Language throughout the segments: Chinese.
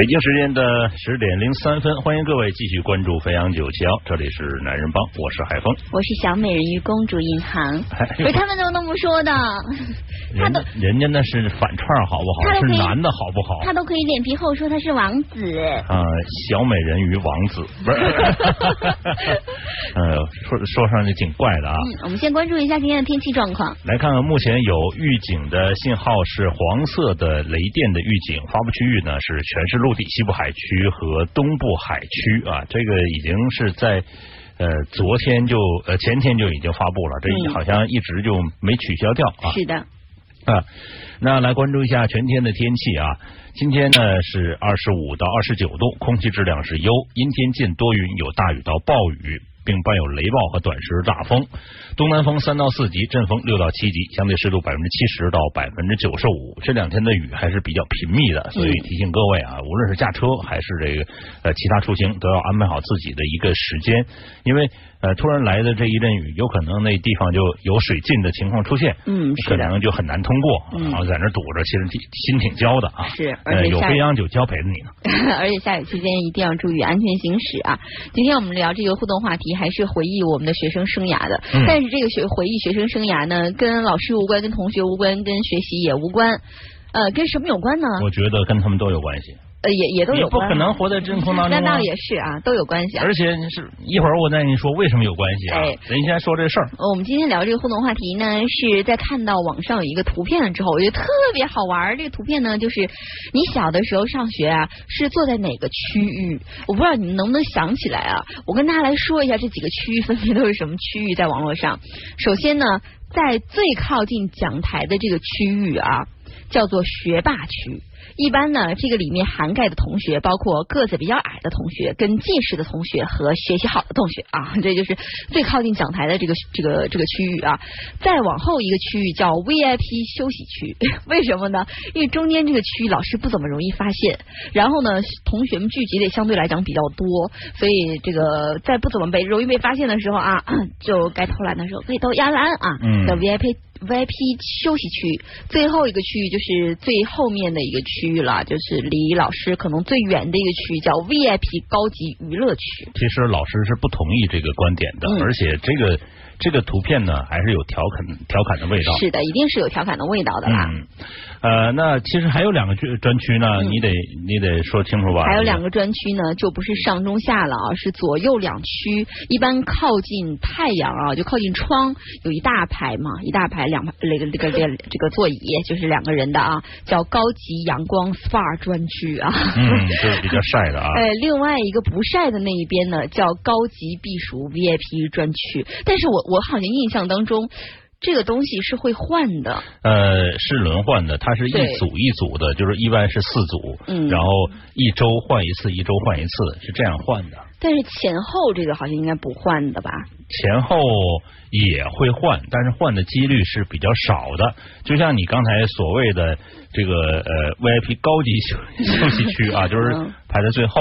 北京时间的十点零三分，欢迎各位继续关注飞扬九七幺，这里是男人帮，我是海峰，我是小美人鱼公主银行，不是他们都那么说的，他都人家那是反串好不好？是男的好不好？他都可以脸皮厚说他是王子啊，小美人鱼王子不是，呃，说说上去挺怪的啊。我们先关注一下今天的天气状况，来看看目前有预警的信号是黄色的雷电的预警，发布区域呢是全市陆。陆地西部海区和东部海区啊，这个已经是在呃昨天就呃前天就已经发布了，这好像一直就没取消掉啊。是的啊，那来关注一下全天的天气啊，今天呢是二十五到二十九度，空气质量是优，阴天见多云，有大雨到暴雨。并伴有雷暴和短时大风，东南风三到四级，阵风六到七级，相对湿度百分之七十到百分之九十五。这两天的雨还是比较频密的，所以提醒各位啊，无论是驾车还是这个呃其他出行，都要安排好自己的一个时间，因为。呃，突然来的这一阵雨，有可能那地方就有水浸的情况出现，嗯，可能就很难通过，然后在那堵着，其实心挺焦的啊。是，而且有飞扬酒浇陪着你呢。而且下雨期间一定要注意安全行驶啊！今天我们聊这个互动话题，还是回忆我们的学生生涯的。但是这个学回忆学生生涯呢，跟老师无关，跟同学无关，跟学习也无关。呃，跟什么有关呢？我觉得跟他们都有关系。呃，也也都有，不可能活在真空当中。那倒也是啊，都有关系。而且是一会儿我再跟你说为什么有关系啊。哎，咱先说这事儿。我们今天聊这个互动话题呢，是在看到网上有一个图片了之后，我觉得特别好玩。这个图片呢，就是你小的时候上学啊，是坐在哪个区域？我不知道你们能不能想起来啊？我跟大家来说一下这几个区域分别都是什么区域，在网络上。首先呢，在最靠近讲台的这个区域啊，叫做学霸区。一般呢，这个里面涵盖的同学包括个子比较矮的同学、跟近视的同学和学习好的同学啊，这就是最靠近讲台的这个这个这个区域啊。再往后一个区域叫 VIP 休息区，为什么呢？因为中间这个区域老师不怎么容易发现，然后呢，同学们聚集的相对来讲比较多，所以这个在不怎么被容易被发现的时候啊，就该偷懒的时候可以偷压懒啊，叫 VIP。VIP 休息区最后一个区域就是最后面的一个区域了，就是离老师可能最远的一个区域叫 VIP 高级娱乐区。其实老师是不同意这个观点的，而且这个这个图片呢还是有调侃调侃的味道。是的，一定是有调侃的味道的啦。呃，那其实还有两个专专区呢，你得你得说清楚吧。还有两个专区呢，就不是上中下了啊，是左右两区。一般靠近太阳啊，就靠近窗，有一大排嘛，一大排两排那个那个这这个座椅，就是两个人的啊，叫高级阳光 SPA 专区啊。嗯，就是比较晒的啊。哎，另外一个不晒的那一边呢，叫高级避暑 VIP 专区。但是我我好像印象当中。这个东西是会换的，呃，是轮换的，它是一组一组的，就是一般是四组，嗯，然后一周换一次，一周换一次，是这样换的。但是前后这个好像应该不换的吧？前后也会换，但是换的几率是比较少的。就像你刚才所谓的这个呃 VIP 高级休休息区啊，就是排在最后。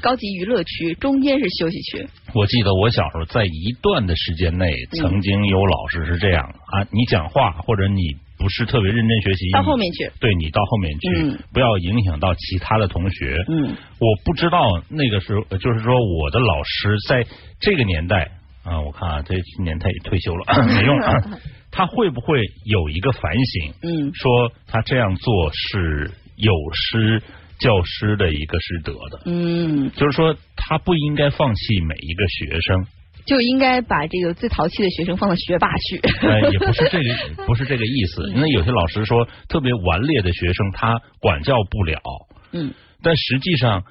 高级娱乐区中间是休息区。我记得我小时候在一段的时间内，曾经有老师是这样啊，你讲话或者你不是特别认真学习，到后面去，对你到后面去，不要影响到其他的同学。嗯，我不知道那个时候，就是说我的老师在这个年代啊，我看啊，这今年他也退休了，没用，他会不会有一个反省？嗯，说他这样做是有失。教师的一个师德的，嗯，就是说他不应该放弃每一个学生，就应该把这个最淘气的学生放到学霸去。哎，也不是 这个，不是这个意思。那有些老师说，特别顽劣的学生他管教不了，嗯，但实际上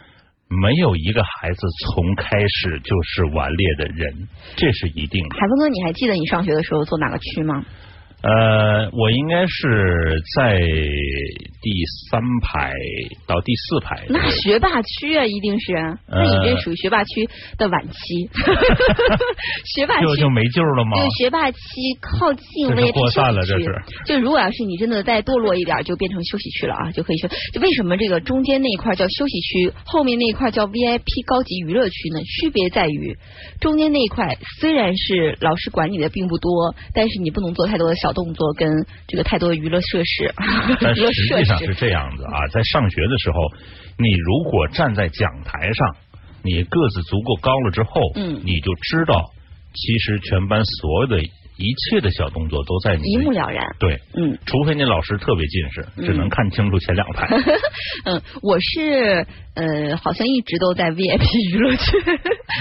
没有一个孩子从开始就是顽劣的人，这是一定的。海峰哥，你还记得你上学的时候坐哪个区吗？呃，我应该是在第三排到第四排。那学霸区啊，一定是。那你这属于学霸区的晚期。学霸区就就没救了吗？对，学霸期靠近 VIP 扩散了，这是。就如果要是你真的再堕落一点，就变成休息区了啊，就可以说，就为什么这个中间那一块叫休息区，后面那一块叫 VIP 高级娱乐区呢？区别在于，中间那一块虽然是老师管你的并不多，但是你不能做太多的小。动作跟这个太多的娱乐设施。但实际上 是这样子啊，在上学的时候，你如果站在讲台上，你个子足够高了之后，嗯你就知道，其实全班所有的一切的小动作都在你一目了然。对，嗯除非那老师特别近视，只能看清楚前两排。嗯，我是呃，好像一直都在 VIP 娱乐区、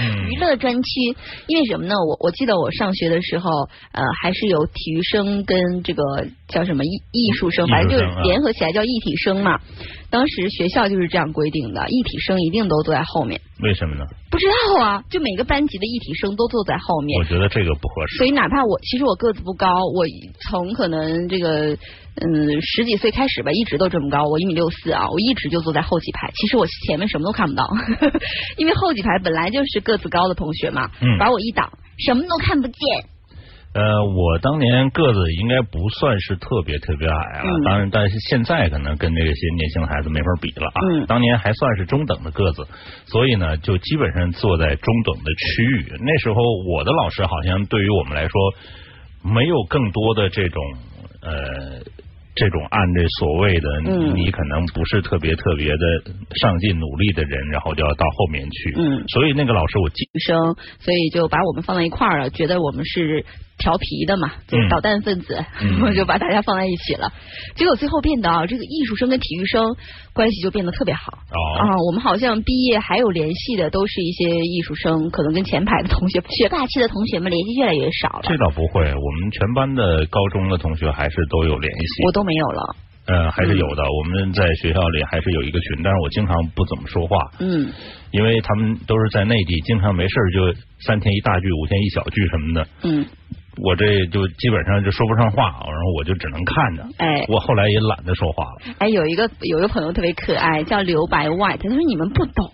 嗯娱乐专区，因为什么呢？我我记得我上学的时候，呃，还是有体育生跟这个叫什么艺艺术生，反正就是啊联合起来叫艺体生嘛。当时学校就是这样规定的，艺体生一定都坐在后面。为什么呢？不知道啊，就每个班级的艺体生都坐在后面我。觉得这个不合适。所以哪怕我其实我个子不高，我从可能这个嗯十几岁开始吧，一直都这么高，我一米六四啊，我一直就坐在后几排。其实我前面什么都看不到，因为后几排本来就是个子高的同学嘛，嗯把我一挡，什么都看不见。呃，我当年个子应该不算是特别特别矮啊，嗯当然，但是现在可能跟那些年轻孩子没法比了啊。嗯当年还算是中等的个子，所以呢，就基本上坐在中等的区域。那时候我的老师好像对于我们来说，没有更多的这种呃。这种按这所谓的嗯你可能不是特别特别的上进努力的人，然后就要到后面去。嗯所以那个老师我记女生，所以就把我们放在一块儿了，觉得我们是调皮的嘛，就是嗯捣蛋分子，嗯 然后就把大家放在一起了。结果最后变得啊，这个艺术生跟体育生关系就变得特别好。哦，啊，我们好像毕业还有联系的都是一些艺术生，可能跟前排的同学、学霸气的同学们联系越来越少了。这倒不会，我们全班的高中的同学还是都有联系。我都没有了。呃，还是有的。我们在学校里还是有一个群，但是我经常不怎么说话，嗯因为他们都是在内地，经常没事儿就三天一大句，五天一小句什么的。嗯，我这就基本上就说不上话，然后我就只能看着。哎我后来也懒得说话了。哎，有一个有一个朋友特别可爱，叫刘白 white，他说你们不懂，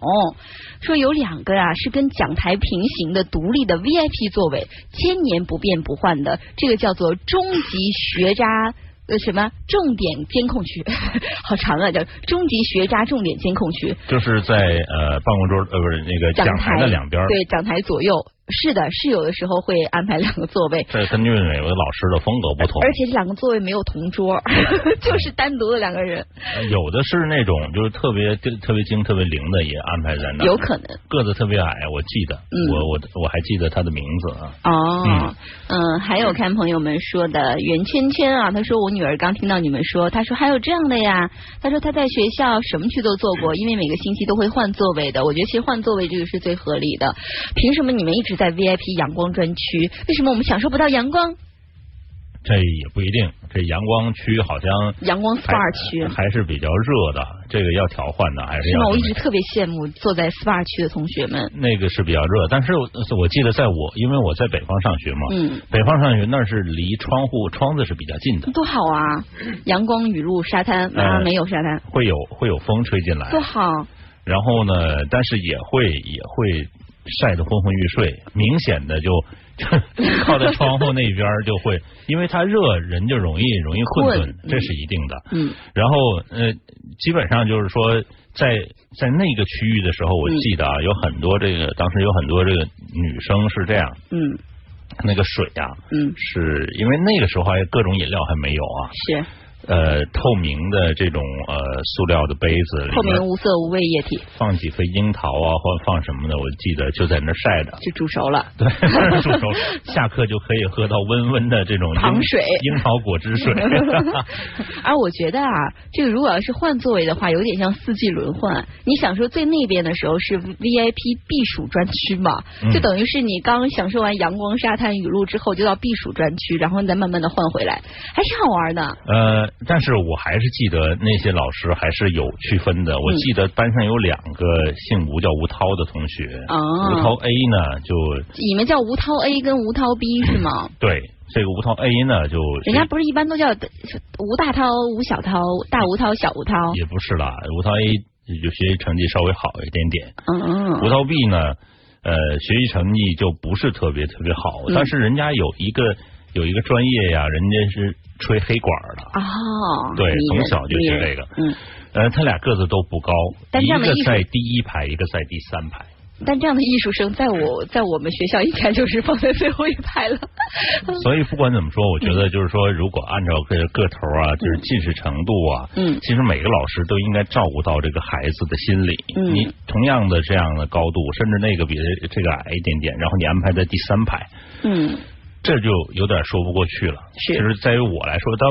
说有两个啊是跟讲台平行的独立的 VIP 座位，千年不变不换的，这个叫做终极学渣。呃，什么重点监控区？好长啊，叫中级学渣重点监控区。就是在呃办公桌呃不是那个讲台的两边，对，讲台左右，是的，是有的时候会安排两个座位，这根据每位老师的风格不同。而且这两个座位没有同桌，就是单独的两个人，呃有的是那种就是特别特别精、特别灵的，也安排在那。有可能。个子特别矮，我记得，嗯我我我还记得他的名字啊。哦，嗯，还有看朋友们说的袁圈圈啊，他说我女儿刚听到你们说，他说还有这样的呀，他说她在学校什么区都做过，因为每个星期都会换座位的。我觉得其实换座位这个是最合理的。凭什么你们一直在 VIP 阳光专区？为什么我们享受不到阳光？这也不一定，这阳光区好像阳光 SPA 区还是比较热的，这个要调换的还是是吗？要我一直特别羡慕坐在 SPA 区的同学们。那个是比较热，但是我我记得在我因为我在北方上学嘛，嗯，北方上学那是离窗户窗子是比较近的，多好啊！阳光、雨露、沙滩啊，呃没有沙滩，会有会有风吹进来，多好。然后呢，但是也会也会晒得昏昏欲睡，明显的 就靠在窗户那边就会，因为它热，人就容易容易困顿，这是一定的。嗯。然后呃，基本上就是说，在在那个区域的时候，我嗯。记得啊，有很多这个当时有很多这个女生是这样，嗯。那个水啊，嗯，是因为那个时候还各种饮料还没有啊，是呃，透明的这种呃塑料的杯子，透明无色无味液体，放几颗樱桃啊，或放什么的，我记得就在那晒着。就煮熟了。对，煮熟，下课就可以喝到温温的这种糖水樱桃果汁水。而我觉得啊，这个如果要是换座位的话，有点像四季轮换。你享受最那边的时候是 VIP 避暑专区嘛，嗯就等于是你刚享受完阳光、沙滩、雨露之后，就到避暑专区，然后你再慢慢的换回来，还挺好玩的。呃，但是我还是记得那些老师还是有区分的。我嗯记得班上有两个姓吴叫吴涛的同学，哦吴涛 A 呢就你们叫吴涛 A 跟吴涛 B 是吗？对这个吴涛 A 呢就人家不是一般都叫吴大涛、吴小涛、大吴涛、小吴涛？也不是啦，吴涛 A 就学习成绩稍微好一点点，嗯吴涛 B 呢，呃，学习成绩就不是特别特别好，嗯但是人家有一个有一个专业呀，人家是吹黑管的，哦，对从小就学这个。嗯，呃，他俩个子都不高，一但这样的艺术个在第一排，一个在第三排，但这样的艺术生，在我在我们学校应该就是放在最后一排了。所以不管怎么说，我觉得就是说，如果按照个个头啊，就是近视程度啊，嗯，其实每个老师都应该照顾到这个孩子的心理。嗯，你同样的这样的高度，甚至那个比这个矮一点点，然后你安排在第三排，嗯。这就有点说不过去了。是，其实在于我来说，他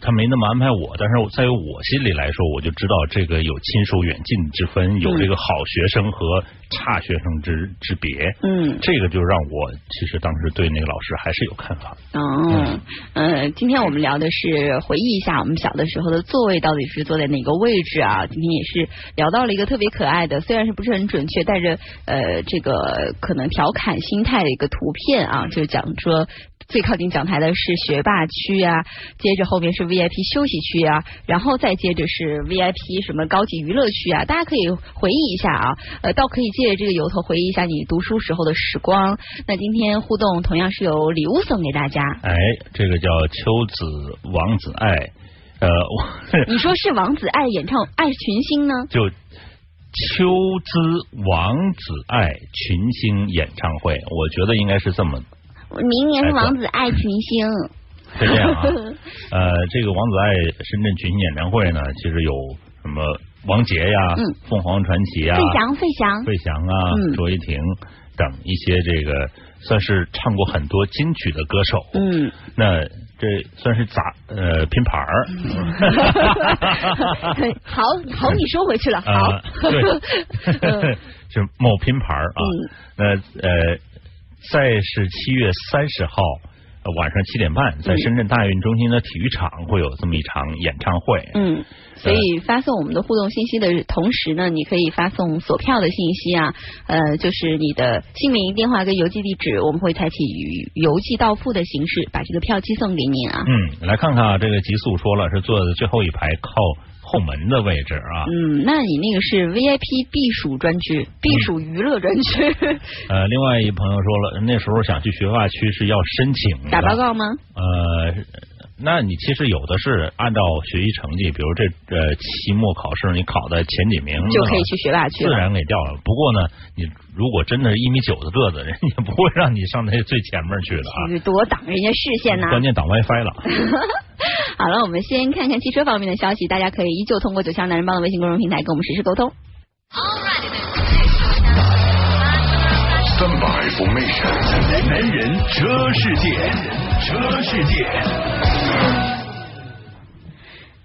他没那么安排我，但是在于我心里来说，我就知道这个有亲疏远近之分，有这个好学生和差学生之之别。嗯，这个就让我其实当时对那个老师还是有看法。哦，嗯，今天我们聊的是回忆一下我们小的时候的座位到底是坐在哪个位置啊？今天也是聊到了一个特别可爱的，虽然是不是很准确，带着呃这个可能调侃心态的一个图片啊，就讲说。最靠近讲台的是学霸区啊，接着后面是 VIP 休息区啊，然后再接着是 VIP 什么高级娱乐区啊，大家可以回忆一下啊，呃，倒可以借着这个由头回忆一下你读书时候的时光。那今天互动同样是有礼物送给大家。哎，这个叫秋子王子爱，呃，你说是王子爱演唱爱群星呢？就秋之王子爱群星演唱会，我觉得应该是这么。明年是王子爱群星，是这样啊。呃，这个王子爱深圳群星演唱会呢，其实有什么王杰呀、凤凰传奇啊、费翔、费翔、费翔啊、卓依婷等一些这个算是唱过很多金曲的歌手。嗯，那这算是咋呃拼盘儿？好好，你收回去了。好，对，是某拼盘啊。那呃。再是七月三十号晚上七点半，在深圳大运中心的体育场会有这么一场演唱会。嗯，所以发送我们的互动信息的同时呢，你可以发送索票的信息啊，呃，就是你的姓名、电话跟邮寄地址，我们会采取邮寄到付的形式把这个票寄送给您啊。嗯，来看看啊，这个极速说了是坐在最后一排靠。后门的位置啊，嗯，那你那个是 VIP 避暑专区，避暑娱乐专区。呃，另外一朋友说了，那时候想去学霸区是要申请打报告吗？呃，那你其实有的是按照学习成绩，比如这呃期末考试你考的前几名，就可以去学霸区，自然给掉了。不过呢，你如果真的是一米九的个子，人家不会让你上那最前面去的啊，多挡人家视线呐。关键挡 WiFi 了。好了，我们先看看汽车方面的消息。大家可以依旧通过九强男人帮的微信公众平台跟我们实时沟通。三百 formation，男人车世界，车世界。Thank you.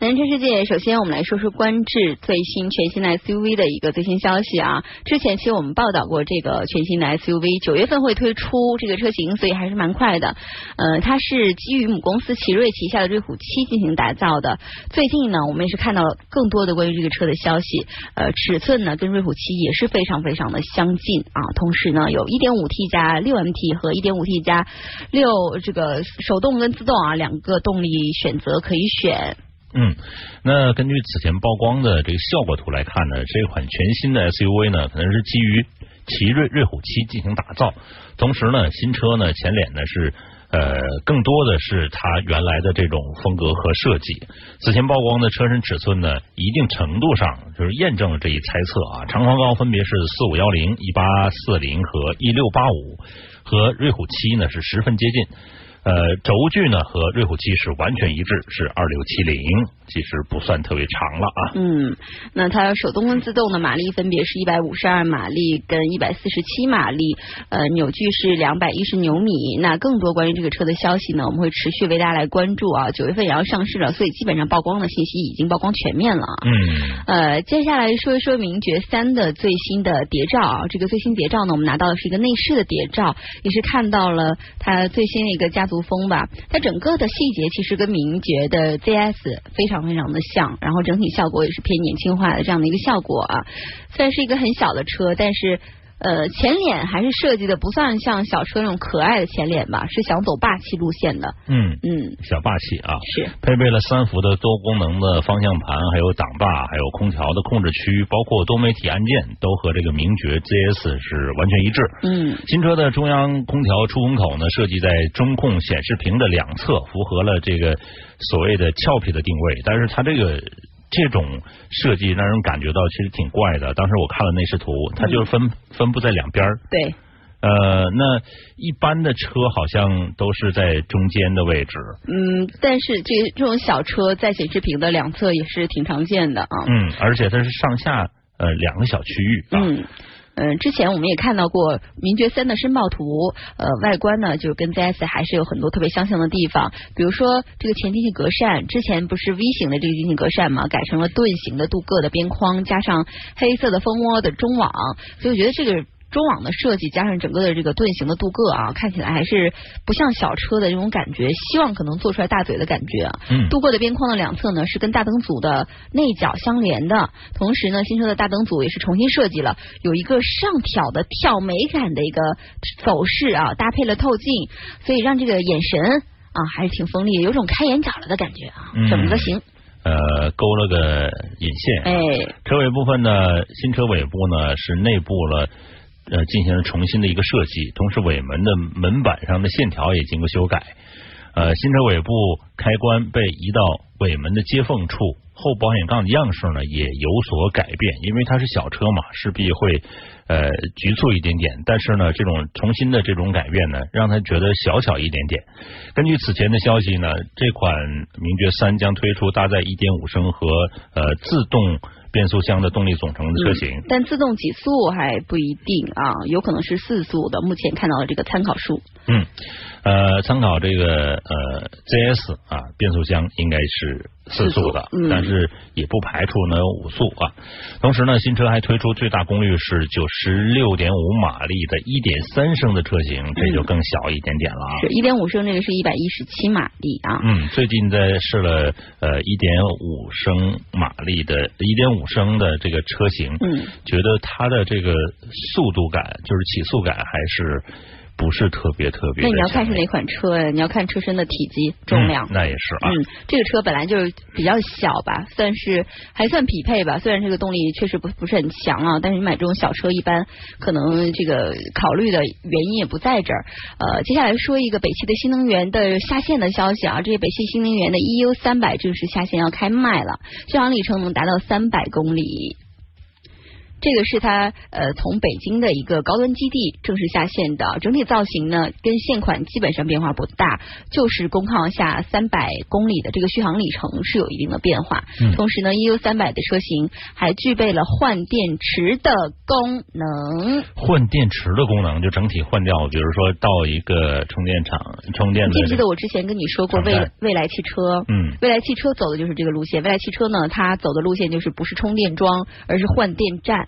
南车世界，首先我们来说说观致最新全新的 SUV 的一个最新消息啊。之前其实我们报道过这个全新的 SUV，九月份会推出这个车型，所以还是蛮快的。呃，它是基于母公司奇瑞旗下的瑞虎七进行打造的。最近呢，我们也是看到了更多的关于这个车的消息。呃，尺寸呢跟瑞虎七也是非常非常的相近啊。同时呢，有 1.5T 加 6MT 和 1.5T 加六这个手动跟自动啊两个动力选择可以选。嗯，那根据此前曝光的这个效果图来看呢，这款全新的 SUV 呢，可能是基于奇瑞瑞虎七进行打造。同时呢，新车呢前脸呢是呃更多的是它原来的这种风格和设计。此前曝光的车身尺寸呢，一定程度上就是验证了这一猜测啊。长宽高分别是四五幺零、一八四零和一六八五，和瑞虎七呢是十分接近。呃，轴距呢和瑞虎七是完全一致，是二六七零，其实不算特别长了啊。嗯，那它手动跟自动的马力分别是一百五十二马力跟一百四十七马力，呃，扭矩是两百一十牛米。那更多关于这个车的消息呢，我们会持续为大家来关注啊。九月份也要上市了，所以基本上曝光的信息已经曝光全面了。嗯，呃，接下来说一说名爵三的最新的谍照啊。这个最新谍照呢，我们拿到的是一个内饰的谍照，也是看到了它最新的一个家。族风吧，它整个的细节其实跟名爵的 ZS 非常非常的像，然后整体效果也是偏年轻化的这样的一个效果啊。虽然是一个很小的车，但是。呃，前脸还是设计的不算像小车那种可爱的前脸吧，是想走霸气路线的。嗯嗯，小霸气啊，是配备了三幅的多功能的方向盘，还有挡把，还有空调的控制区，包括多媒体按键，都和这个名爵 ZS 是完全一致。嗯，新车的中央空调出风口呢，设计在中控显示屏的两侧，符合了这个所谓的俏皮的定位，但是它这个。这种设计让人感觉到其实挺怪的。当时我看了内饰图，它就是分分布在两边儿。对，呃，那一般的车好像都是在中间的位置。嗯，但是这这种小车在显示屏的两侧也是挺常见的啊。嗯，而且它是上下呃两个小区域啊。嗯。嗯，之前我们也看到过名爵三的申报图，呃，外观呢就跟 ZS 还是有很多特别相像的地方，比如说这个前进气格栅，之前不是 V 型的这个进气格栅嘛，改成了盾形的镀铬的边框，加上黑色的蜂窝的中网，所以我觉得这个。中网的设计加上整个的这个盾形的镀铬啊，看起来还是不像小车的这种感觉。希望可能做出来大嘴的感觉。嗯，镀铬的边框的两侧呢是跟大灯组的内角相连的，同时呢新车的大灯组也是重新设计了，有一个上挑的挑美感的一个走势啊，搭配了透镜，所以让这个眼神啊还是挺锋利，有种开眼角了的感觉啊，整个型。呃，勾了个引线。哎，车尾部分呢，新车尾部呢是内部了。呃，进行了重新的一个设计，同时尾门的门板上的线条也经过修改。呃，新车尾部开关被移到尾门的接缝处，后保险杠的样式呢也有所改变，因为它是小车嘛，势必会呃局促一点点。但是呢，这种重新的这种改变呢，让他觉得小巧一点点。根据此前的消息呢，这款名爵三将推出搭载1.5升和呃自动。变速箱的动力总成的车型，但自动几速还不一定啊，有可能是四速的。目前看到的这个参考数。嗯。呃，参考这个呃 ZS 啊，变速箱应该是四速的，但是也不排除能有五速啊。同时呢，新车还推出最大功率是九十六点五马力的一点三升的车型，这就更小一点点了啊。是一点五升，这个是一百一十七马力啊。嗯，最近在试了呃一点五升马力的一点五升的这个车型，嗯，觉得它的这个速度感，就是起速感还是。不是特别特别。那你要看是哪款车呀？你要看车身的体积、重量。那也是啊。嗯，这个车本来就是比较小吧，算是还算匹配吧。虽然这个动力确实不不是很强啊，但是你买这种小车，一般可能这个考虑的原因也不在这儿。呃，接下来说一个北汽的新能源的下线的消息啊，这北汽新能源的 EU 三百正式下线要开卖了，续航里程能达到三百公里。这个是它呃从北京的一个高端基地正式下线的，整体造型呢跟现款基本上变化不大，就是工况下三百公里的这个续航里程是有一定的变化。同时呢，EU 三百的车型还具备了换电池的功能。换电池的功能就整体换掉，比如说到一个充电场充电。记不记得我之前跟你说过未未来汽车？嗯，未来汽车走的就是这个路线。未来汽车呢，它走的路线就是不是充电桩，而是换电站。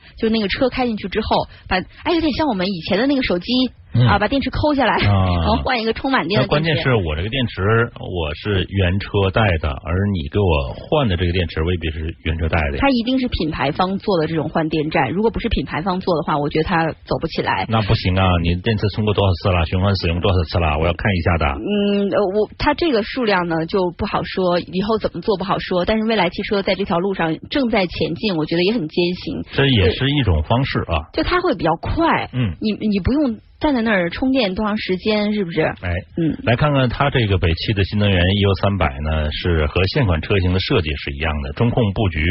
就那个车开进去之后，把哎有点像我们以前的那个手机。啊，把电池抠下来，然后换一个充满电的。关键是我这个电池我是原车带的，而你给我换的这个电池未必是原车带的。它一定是品牌方做的这种换电站，如果不是品牌方做的话，我觉得它走不起来。那不行啊！你电池充过多少次了？循环使用多少次了？我要看一下的。嗯，我它这个数量呢就不好说，以后怎么做不好说。但是未来汽车在这条路上正在前进，我觉得也很艰辛。这也是一种方式啊。就它会比较快。嗯。你你不用。站在那儿充电多长时间？是不是？哎，嗯，来看看它这个北汽的新能源 EU 三百呢，是和现款车型的设计是一样的，中控布局，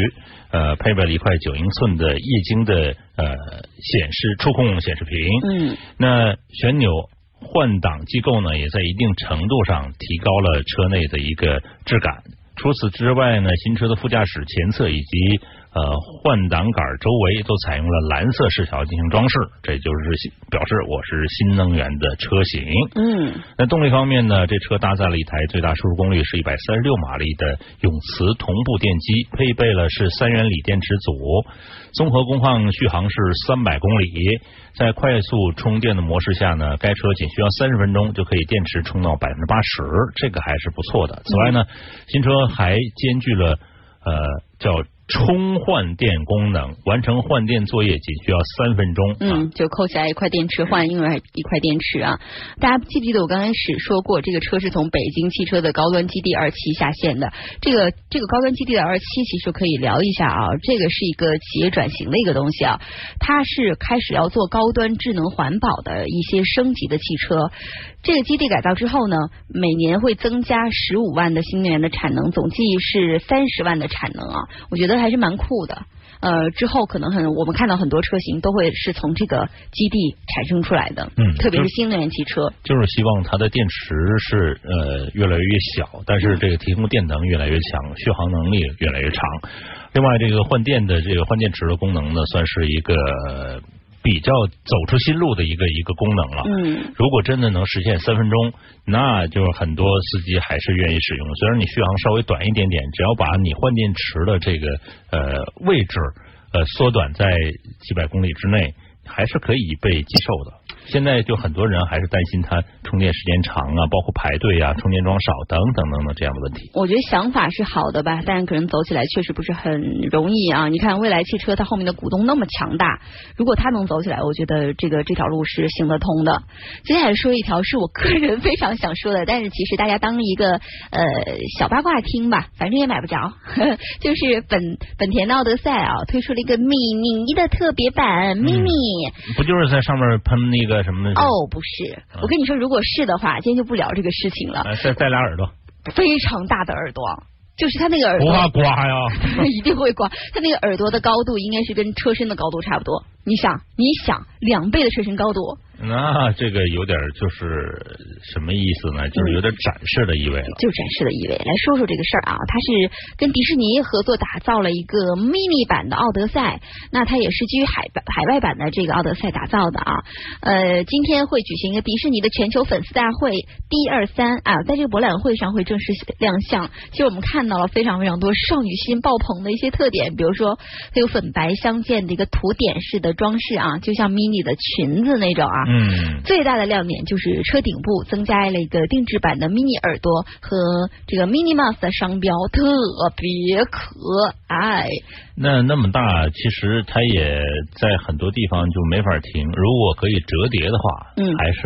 呃，配备了一块九英寸的液晶的呃显示触控显示屏，嗯，那旋钮换挡机构呢，也在一定程度上提高了车内的一个质感。除此之外呢，新车的副驾驶前侧以及呃，换挡杆周围都采用了蓝色饰条进行装饰，这就是表示我是新能源的车型。嗯，那动力方面呢？这车搭载了一台最大输出功率是一百三十六马力的永磁同步电机，配备了是三元锂电池组，综合工况续航是三百公里。在快速充电的模式下呢，该车仅需要三十分钟就可以电池充到百分之八十，这个还是不错的。此外呢，新车还兼具了呃叫。充换电功能，完成换电作业仅需要三分钟。嗯，就扣下一块电池换另外一块电池啊！大家记不记得我刚开始说过，这个车是从北京汽车的高端基地二期下线的？这个这个高端基地的二期其实可以聊一下啊，这个是一个企业转型的一个东西啊，它是开始要做高端智能环保的一些升级的汽车。这个基地改造之后呢，每年会增加十五万的新能源的产能，总计是三十万的产能啊！我觉得还是蛮酷的。呃，之后可能很，我们看到很多车型都会是从这个基地产生出来的。嗯，特别是新能源汽车，就是希望它的电池是呃越来越小，但是这个提供电能越来越强，续航能力越来越长。另外，这个换电的这个换电池的功能呢，算是一个。比较走出新路的一个一个功能了。嗯，如果真的能实现三分钟，那就是很多司机还是愿意使用。虽然你续航稍微短一点点，只要把你换电池的这个呃位置呃缩短在几百公里之内，还是可以被接受的。现在就很多人还是担心它充电时间长啊，包括排队啊，充电桩少等等等等这样的问题。我觉得想法是好的吧，但是可能走起来确实不是很容易啊。你看未来汽车它后面的股东那么强大，如果它能走起来，我觉得这个这条路是行得通的。接下来说一条是我个人非常想说的，但是其实大家当一个呃小八卦听吧，反正也买不着。就是本本田的奥德赛啊，推出了一个米妮的特别版 mini，不就是在上面喷那个？什么？哦，不是，我跟你说，如果是的话，今天就不聊这个事情了。再戴俩耳朵，非常大的耳朵，就是他那个耳朵不怕刮呀，一定会刮。他那个耳朵的高度应该是跟车身的高度差不多。你想，你想，两倍的车身高度。那这个有点就是什么意思呢？就是有点展示的意味了。就展示的意味。来说说这个事儿啊，它是跟迪士尼合作打造了一个 mini 版的奥德赛，那它也是基于海海外版的这个奥德赛打造的啊。呃，今天会举行一个迪士尼的全球粉丝大会 D 二三啊，在这个博览会上会正式亮相。其实我们看到了非常非常多少女心爆棚的一些特点，比如说它有粉白相间的一个图点式的装饰啊，就像 mini 的裙子那种啊。嗯，最大的亮点就是车顶部增加了一个定制版的 mini 耳朵和这个 mini mouse 的商标，特别可爱。那那么大，其实它也在很多地方就没法停。如果可以折叠的话，嗯，还是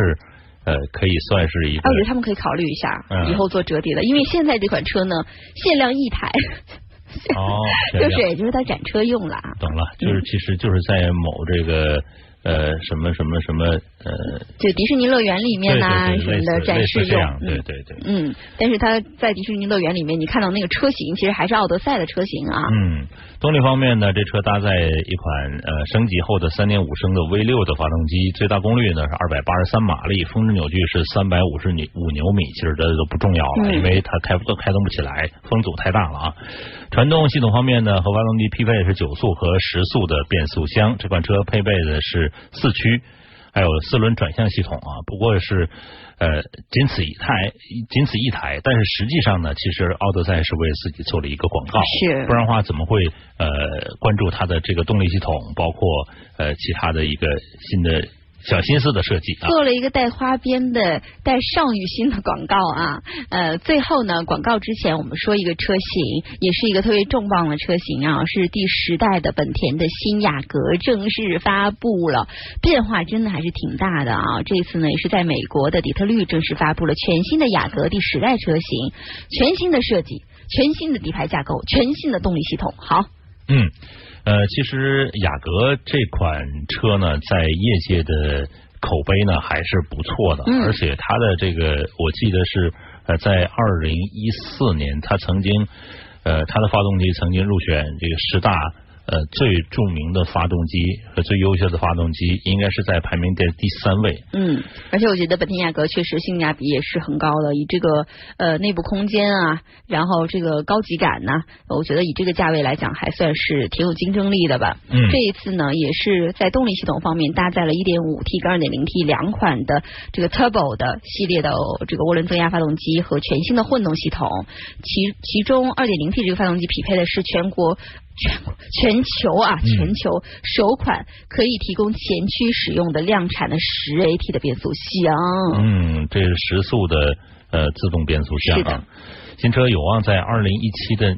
呃可以算是一个。我觉得他们可以考虑一下，以后做折叠的，因为现在这款车呢，限量一台。哦，就是也就是它展车用了。懂了，就是其实就是在某这个。呃，什么什么什么呃，就迪士尼乐园里面呐什么的展示用，对对对，嗯，但是它在迪士尼乐园里面，你看到那个车型，其实还是奥德赛的车型啊。嗯，动力方面呢，这车搭载一款呃升级后的三点五升的 V 六的发动机，最大功率呢是二百八十三马力，峰值扭矩是三百五十牛五牛米，其实这都不重要了，因为它开都开动不起来，风阻太大了啊。传动系统方面呢，和发动机匹配的是九速和十速的变速箱，这款车配备的是。四驱，还有四轮转向系统啊，不过是呃仅此一台，仅此一台。但是实际上呢，其实奥德赛是为自己做了一个广告，是不然的话怎么会呃关注它的这个动力系统，包括呃其他的一个新的。小心思的设计，做了一个带花边的、带少女心的广告啊。呃，最后呢，广告之前我们说一个车型，也是一个特别重磅的车型啊，是第十代的本田的新雅阁正式发布了，变化真的还是挺大的啊。这次呢，也是在美国的底特律正式发布了全新的雅阁第十代车型，全新的设计，全新的底盘架构，全新的动力系统。好，嗯。呃，其实雅阁这款车呢，在业界的口碑呢还是不错的，而且它的这个，我记得是呃，在二零一四年，它曾经呃，它的发动机曾经入选这个十大。呃，最著名的发动机和最优秀的发动机，应该是在排名的第三位。嗯，而且我觉得本田雅阁确实性价比也是很高的，以这个呃内部空间啊，然后这个高级感呢，我觉得以这个价位来讲，还算是挺有竞争力的吧。嗯，这一次呢，也是在动力系统方面搭载了 1.5T 跟 2.0T 两款的这个 Turbo 的系列的这个涡轮增压发动机和全新的混动系统，其其中 2.0T 这个发动机匹配的是全国。全全球啊，全球首款可以提供前驱使用的量产的十 AT 的变速箱。嗯，这是十速的呃自动变速箱啊。新车有望在二零一七的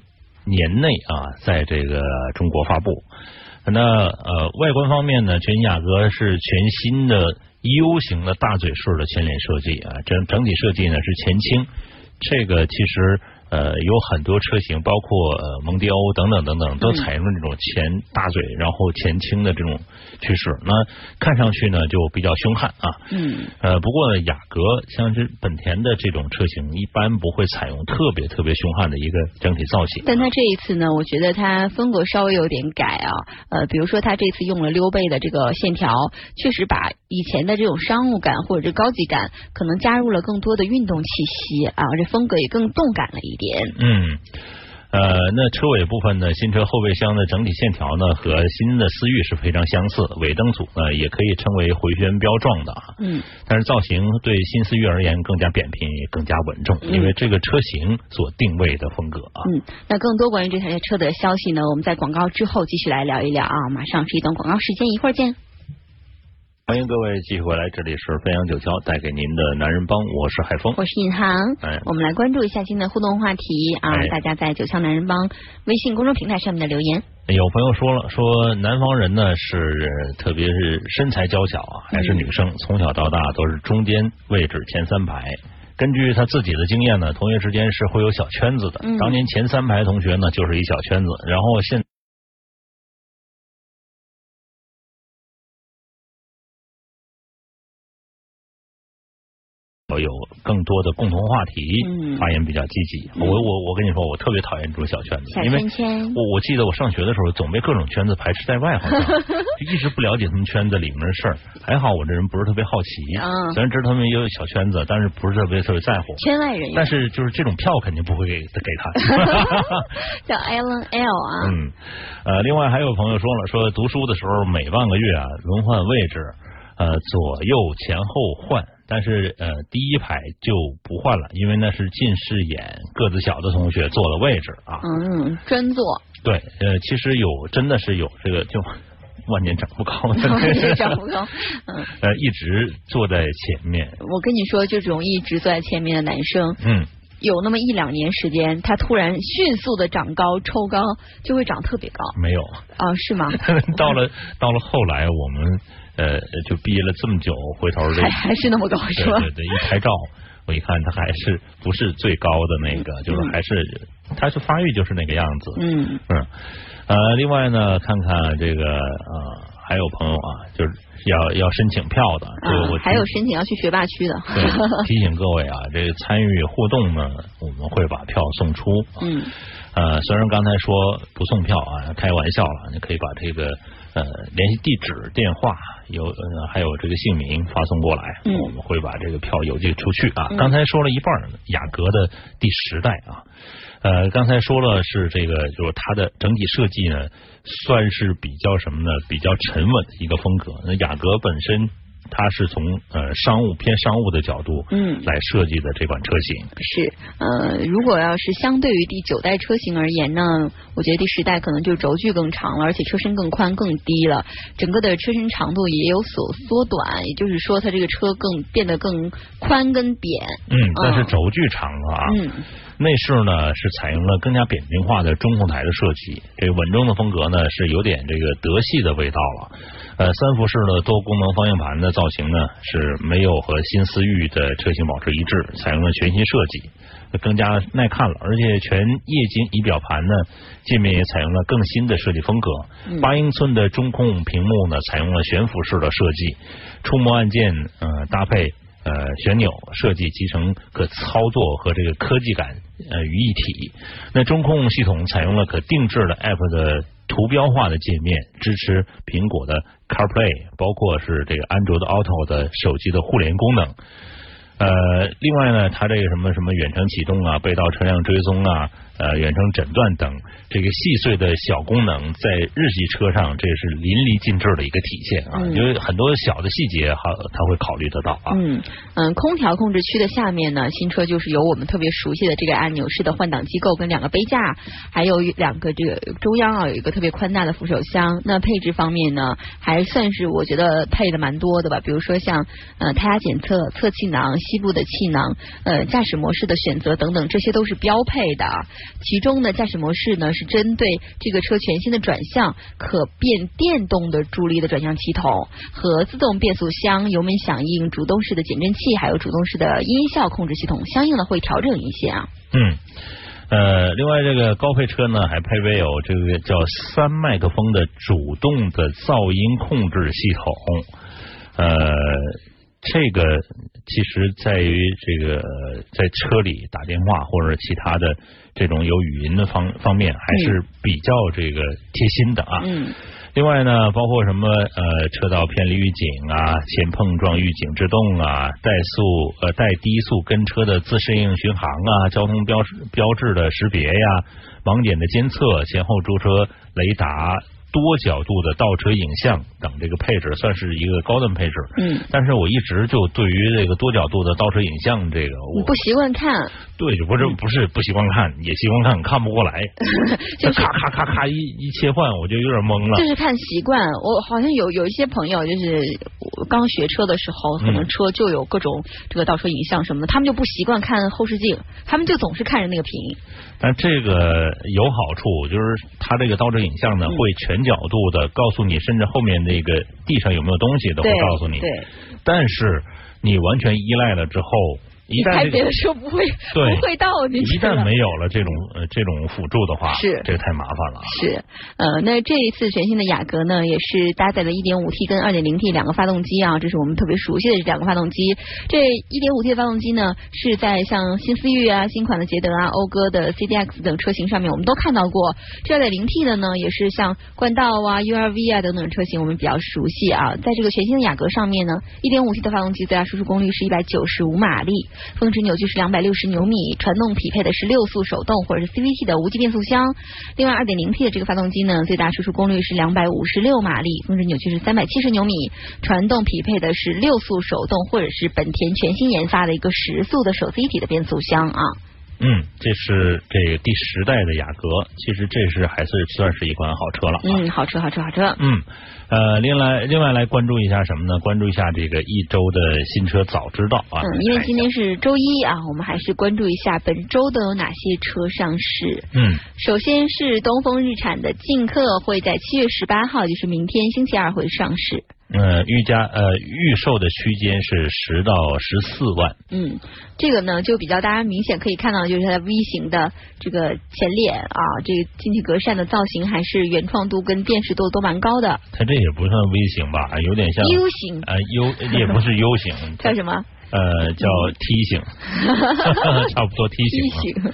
年内啊，在这个中国发布。那呃，外观方面呢，全新雅阁是全新的 U 型的大嘴式的前脸设计啊，整整体设计呢是前倾，这个其实。呃，有很多车型，包括呃蒙迪欧等等等等，都采用了这种前大嘴，然后前倾的这种趋势。那看上去呢，就比较凶悍啊。嗯。呃，不过雅阁像是本田的这种车型，一般不会采用特别特别凶悍的一个整体造型。但它这一次呢，我觉得它风格稍微有点改啊。呃，比如说它这次用了溜背的这个线条，确实把以前的这种商务感或者是高级感，可能加入了更多的运动气息啊，这风格也更动感了一。点嗯呃，那车尾部分呢？新车后备箱的整体线条呢，和新的思域是非常相似。尾灯组呢，也可以称为回旋镖状的。嗯，但是造型对新思域而言更加扁平，更加稳重，因为这个车型所定位的风格啊。嗯，那更多关于这台车的消息呢？我们在广告之后继续来聊一聊啊。马上是一段广告时间，一会儿见。欢迎各位继续回来，这里是飞扬九霄带给您的男人帮，我是海峰，我是尹航。哎，我们来关注一下今天的互动话题啊，大家在九霄男人帮微信公众平台上面的留言。有朋友说了，说南方人呢是特别是身材娇小啊，还是女生，从小到大都是中间位置前三排。根据他自己的经验呢，同学之间是会有小圈子的。当年前三排同学呢就是一小圈子，然后现。有更多的共同话题，发言比较积极。我我我跟你说，我特别讨厌这种小圈子，因为我我记得我上学的时候总被各种圈子排斥在外，好像 就一直不了解他们圈子里面的事儿。还好我这人不是特别好奇，虽然知道他们也有小圈子，但是不是特别特别在乎圈外人。但是就是这种票肯定不会给给他。叫 Alan L 啊。嗯呃，另外还有朋友说了，说读书的时候每半个月啊轮换位置，呃左右前后换。但是呃，第一排就不换了，因为那是近视眼、个子小的同学坐的位置啊。嗯，专坐。对，呃，其实有真的是有这个，就万年长不高，万年长不高。嗯。呃，一直坐在前面。我跟你说，就这种一直坐在前面的男生，嗯，有那么一两年时间，他突然迅速的长高、抽高，就会长特别高。没有。啊？是吗？到了到了后来，我们。呃，就毕业了这么久，回头还还是那么高，是吧？对对，一拍照，我一看他还是不是最高的那个，就是还是，他是发育就是那个样子。嗯嗯。呃，另外呢，看看这个呃，还有朋友啊，就是要要申请票的，这我还有申请要去学霸区的。提醒各位啊，这个参与互动呢，我们会把票送出。嗯。呃，虽然刚才说不送票啊，开玩笑了，你可以把这个呃联系地址、电话。有呃，还有这个姓名发送过来，我们会把这个票邮寄出去啊。刚才说了一半，雅阁的第十代啊，呃，刚才说了是这个，就是它的整体设计呢，算是比较什么呢？比较沉稳的一个风格。那雅阁本身。它是从呃商务偏商务的角度嗯来设计的这款车型是呃如果要是相对于第九代车型而言呢，我觉得第十代可能就轴距更长了，而且车身更宽更低了，整个的车身长度也有所缩短，也就是说它这个车更变得更宽跟扁。嗯，但是轴距长了啊。嗯。内饰呢是采用了更加扁平化的中控台的设计，这个稳重的风格呢是有点这个德系的味道了。呃，三幅式的多功能方向盘的造型呢是没有和新思域的车型保持一致，采用了全新设计，更加耐看了。而且全液晶仪表盘呢界面也采用了更新的设计风格，八英寸的中控屏幕呢采用了悬浮式的设计，触摸按键呃搭配。呃，旋钮设计集成可操作和这个科技感呃于一体。那中控系统采用了可定制的 App 的图标化的界面，支持苹果的 CarPlay，包括是这个安卓的 Auto 的手机的互联功能。呃，另外呢，它这个什么什么远程启动啊、被盗车辆追踪啊。呃，远程诊断等这个细碎的小功能，在日系车上这是淋漓尽致的一个体现啊！因为很多小的细节，哈，他会考虑得到啊。嗯嗯，空调控制区的下面呢，新车就是有我们特别熟悉的这个按钮式的换挡机构，跟两个杯架，还有两个这个中央啊有一个特别宽大的扶手箱。那配置方面呢，还算是我觉得配的蛮多的吧。比如说像呃胎压检测、侧气囊、膝部的气囊、呃驾驶模式的选择等等，这些都是标配的。其中呢，驾驶模式呢是针对这个车全新的转向可变电动的助力的转向系统和自动变速箱、油门响应、主动式的减震器，还有主动式的音效控制系统，相应的会调整一些啊。嗯。呃，另外这个高配车呢，还配备有这个叫三麦克风的主动的噪音控制系统。呃，这个其实在于这个在车里打电话或者其他的这种有语音的方方面，还是比较这个贴心的啊。嗯。另外呢，包括什么呃车道偏离预警啊、前碰撞预警制动啊、怠速呃带低速跟车的自适应巡航啊、交通标识标志的识别呀、盲点的监测、前后驻车雷达。多角度的倒车影像等这个配置算是一个高端配置，嗯，但是我一直就对于这个多角度的倒车影像这个我不习惯看，对，不是不是不习惯看，也习惯看，看不过来，就咔咔咔咔一一切换，我就有点懵了。就是看习惯，我好像有有一些朋友，就是刚学车的时候，可能车就有各种这个倒车影像什么的，他们就不习惯看后视镜，他们就总是看着那个屏。但这个有好处，就是它这个倒车影像呢，会全角度的告诉你，甚至后面那个地上有没有东西都会告诉你。对。但是你完全依赖了之后。一旦开别的车不会不会倒进去。一旦没有了这种呃这种辅助的话，是这个太麻烦了。是呃，那这一次全新的雅阁呢，也是搭载了 1.5T 跟 2.0T 两个发动机啊，这是我们特别熟悉的这两个发动机。这 1.5T 的发动机呢，是在像新思域啊、新款的捷德啊、讴歌的 CDX 等车型上面我们都看到过。这 2.0T 的呢，也是像冠道啊、URV 啊等等车型我们比较熟悉啊。在这个全新的雅阁上面呢，1.5T 的发动机最大输出功率是195马力。峰值扭矩是两百六十牛米，传动匹配的是六速手动或者是 CVT 的无级变速箱。另外，二点零 T 的这个发动机呢，最大输出功率是两百五十六马力，峰值扭矩是三百七十牛米，传动匹配的是六速手动或者是本田全新研发的一个十速的手自一体的变速箱啊。嗯，这是这个第十代的雅阁，其实这是还是算是一款好车了。嗯，好车，好车，好车。嗯，呃，另外另外来关注一下什么呢？关注一下这个一周的新车早知道啊。嗯，因为今天是周一啊，我们还是关注一下本周都有哪些车上市。嗯，首先是东风日产的劲客会在七月十八号，就是明天星期二会上市。呃，预加呃预售的区间是十到十四万。嗯，这个呢就比较大家明显可以看到，就是它的 V 型的这个前脸啊，这个进气格栅的造型还是原创度跟辨识度都蛮高的。它这也不算 V 型吧，有点像 U 型。呃，U 也不是 U 型。叫什么？呃，叫梯形，差不多梯形。梯形。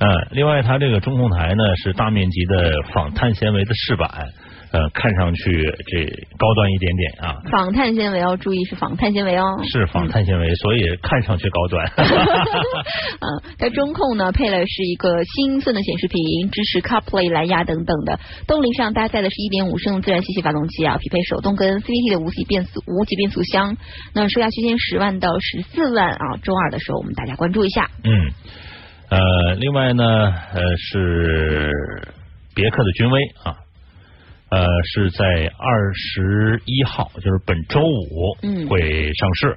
嗯，另外它这个中控台呢是大面积的仿碳纤维的饰板。呃，看上去这高端一点点啊。仿碳纤维要注意是仿碳纤维哦。是仿碳纤维，所以看上去高端。嗯，在中控呢配了是一个新寸的显示屏，支持 CarPlay、蓝牙等等的。动力上搭载的是1.5升自然吸气发动机啊，匹配手动跟 CVT 的无级变速无级变速箱。那售价区间十万到十四万啊，周二的时候我们大家关注一下。嗯，呃，另外呢，呃是别克的君威啊。呃，是在二十一号，就是本周五会上市。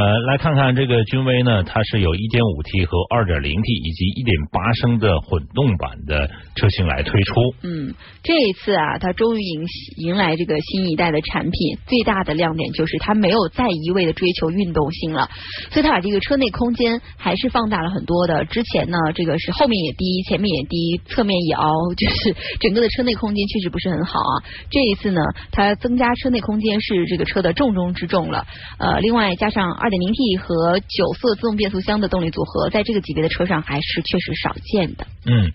呃，来看看这个君威呢，它是有 1.5T 和 2.0T 以及1.8升的混动版的车型来推出。嗯，这一次啊，它终于迎迎来这个新一代的产品，最大的亮点就是它没有再一味的追求运动性了，所以它把这个车内空间还是放大了很多的。之前呢，这个是后面也低，前面也低，侧面也凹，就是整个的车内空间确实不是很好啊。这一次呢，它增加车内空间是这个车的重中之重了。呃，另外加上。二点零 T 和九速自动变速箱的动力组合，在这个级别的车上还是确实少见的。嗯，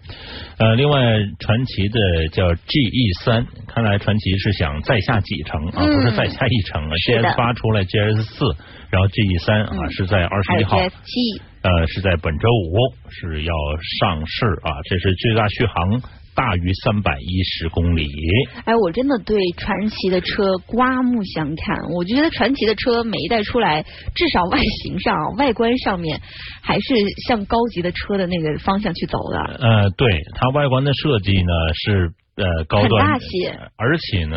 呃，另外传奇的叫 GE 三，看来传奇是想再下几层啊，不是再下一层啊。GS 八出来，GS 四，然后 GE 三啊是在二十一号，七，呃是在本周五是要上市啊，这是最大续航。大于三百一十公里。哎，我真的对传奇的车刮目相看。我觉得传奇的车每一代出来，至少外形上、外观上面，还是向高级的车的那个方向去走的。呃，对，它外观的设计呢是呃高端，大气，而且呢，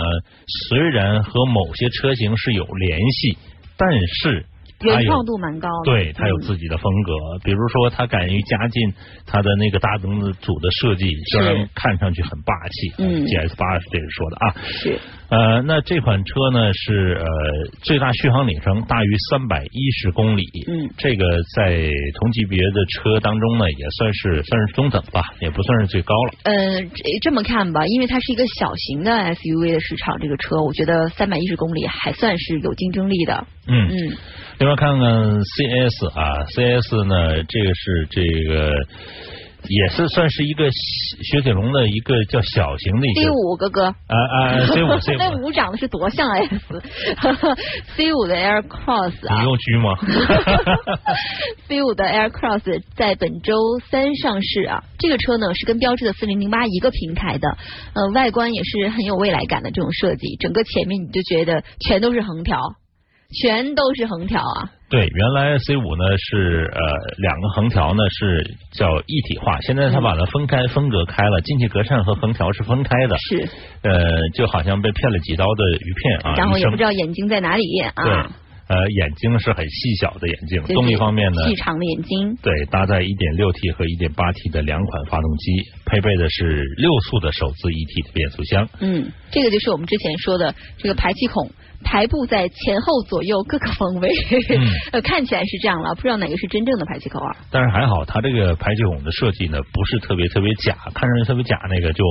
虽然和某些车型是有联系，但是原创度蛮高。对，他有自己的风格，比如说他敢于加进他的那个大灯组的设计，虽然看上去很霸气。嗯，GS 八是这个说的啊。是。呃，那这款车呢是呃最大续航里程大于三百一十公里。嗯，这个在同级别的车当中呢也算是算是中等吧，也不算是最高了。呃，这么看吧，因为它是一个小型的 SUV 的市场，这个车我觉得三百一十公里还算是有竞争力的。嗯嗯。另外看看 CS 啊，CS 呢这个是这个。也是算是一个雪铁龙的一个叫小型的一个 C 五哥哥啊啊 C 五 C 五那五长得是多像 S，C 五的 Air Cross 啊，你用狙吗？C 五的 Air Cross 在本周三上市啊，这个车呢是跟标致的四零零八一个平台的，呃，外观也是很有未来感的这种设计，整个前面你就觉得全都是横条。全都是横条啊！对，原来 C 五呢是呃两个横条呢是叫一体化，现在它把它分开分隔开了，进气格栅和横条是分开的。是，呃，就好像被骗了几刀的鱼片啊！然后也不知道眼睛在哪里啊！对，呃，眼睛是很细小的眼睛。动力方面呢？细长的眼睛。对，搭载 1.6T 和 1.8T 的两款发动机，配备的是六速的手自一体的变速箱。嗯，这个就是我们之前说的这个排气孔。排布在前后左右各个方位，呃，看起来是这样了，不知道哪个是真正的排气口啊？但是还好，它这个排气孔的设计呢，不是特别特别假，看上去特别假那个就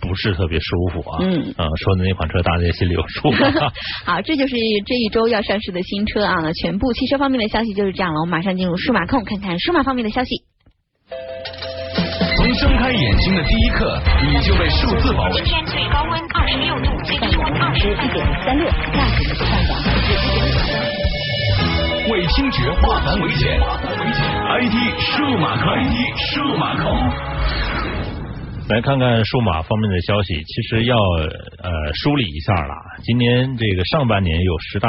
不是特别舒服啊。嗯，呃，说的那款车大家心里有数。好，这就是这一周要上市的新车啊。那全部汽车方面的消息就是这样了，我们马上进入数码控，看看数码方面的消息。从睁开眼睛的第一刻，你就被数字包围。今天最高温十六度，最低温二十一点三六，价格是上涨百分之一点五三。为听觉化繁为简，ID 数码控，ID 数码控。来看看数码方面的消息，其实要呃梳理一下了。今年这个上半年有十大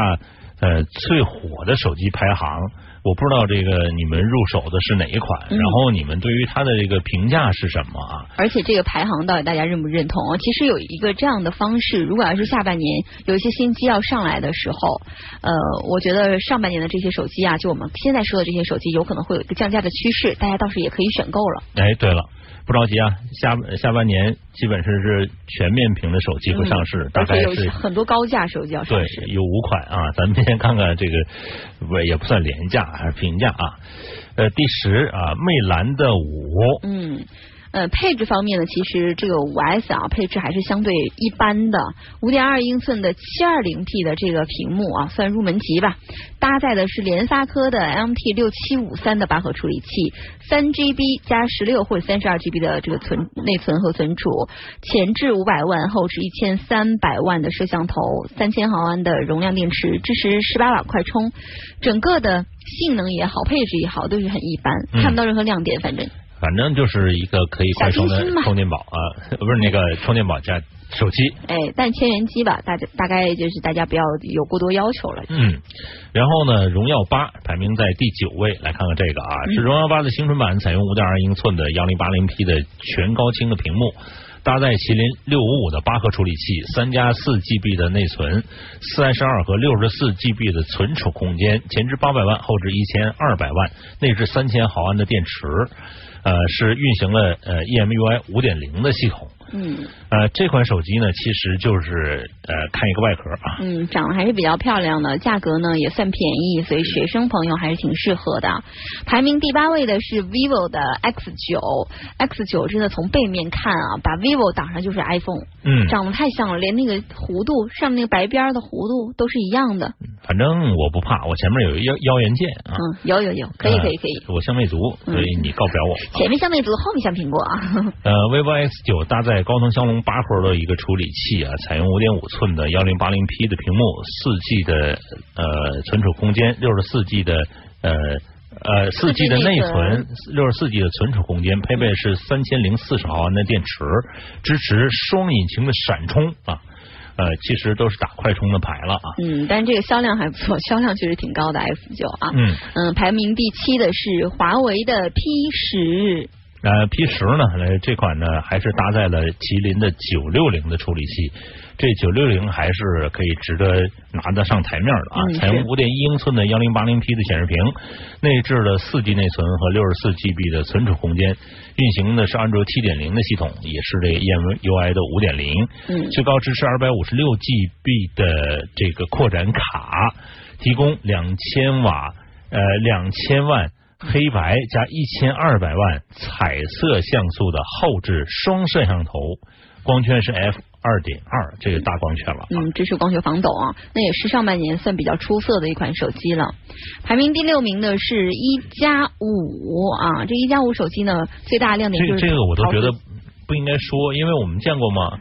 呃最火的手机排行。我不知道这个你们入手的是哪一款，然后你们对于它的这个评价是什么啊？而且这个排行到底大家认不认同？其实有一个这样的方式，如果要是下半年有一些新机要上来的时候，呃，我觉得上半年的这些手机啊，就我们现在说的这些手机，有可能会有一个降价的趋势，大家倒是也可以选购了。哎，对了。不着急啊，下下半年基本上是全面屏的手机会上市，大概是很多高价手机要上市，有五款啊，咱们先看看这个，不也不算廉价还是平价啊？呃，第十啊，魅蓝的五，嗯。呃，配置方面呢，其实这个五 S 啊，配置还是相对一般的。五点二英寸的七二零 P 的这个屏幕啊，算入门级吧。搭载的是联发科的 MT 六七五三的八核处理器，三 GB 加十六或者三十二 GB 的这个存内存和存储，前置五百万，后置一千三百万的摄像头，三千毫安的容量电池，支持十八瓦快充。整个的性能也好，配置也好，都是很一般，看不到任何亮点，反正。反正就是一个可以快充的充电宝啊，不是那个充电宝加手机。哎，但千元机吧，大大概就是大家不要有过多要求了。嗯，然后呢，荣耀八排名在第九位，来看看这个啊，是荣耀八的青春版，采用五点二英寸的幺零八零 P 的全高清的屏幕，搭载麒麟六五五的八核处理器，三加四 GB 的内存，三十二和六十四 GB 的存储空间，前置八百万，后置一千二百万，内置三千毫安的电池。呃，是运行了呃 EMUI 五点零的系统。嗯，呃，这款手机呢，其实就是呃，看一个外壳啊。嗯，长得还是比较漂亮的，价格呢也算便宜，所以学生朋友还是挺适合的。排名第八位的是 vivo 的 X 九，X 九真的从背面看啊，把 vivo 挡上就是 iPhone。嗯，长得太像了，连那个弧度上面那个白边的弧度都是一样的。反正我不怕，我前面有一腰腰元件啊。嗯，有有有，可以可以可以。我像魅族，所以你告不了我。前面像魅族，后面像苹果啊。呃，vivo X 九搭载高通骁龙八核的一个处理器啊，采用五点五寸的幺零八零 P 的屏幕，四 G 的呃存储空间，六十四 G 的呃呃四 G 的内存，六十四 G 的存储空间，配备是三千零四十毫安的电池，支持双引擎的闪充啊。呃，其实都是打快充的牌了啊。嗯，但是这个销量还不错，销量确实挺高的 F 九啊。嗯嗯，排名第七的是华为的 P 十。呃，P 十呢，这款呢还是搭载了麒麟的九六零的处理器，这九六零还是可以值得拿得上台面的啊。嗯采用是五点一英寸的幺零八零 P 的显示屏，内置了四 G 内存和六十四 GB 的存储空间，运行的是安卓七点零的系统，也是这个 EMUI 的五点零。嗯最高支持二百五十六 GB 的这个扩展卡，提供两千瓦呃两千万黑白加一千二百万彩色像素的后置双摄像头，光圈是 f 二点二，这个大光圈了啊。嗯，支持光学防抖啊，那也是上半年算比较出色的一款手机了。排名第六名的是一加五啊，这一加五手机呢，最大亮点就是这这个我都觉得不应该说，因为我们见过吗，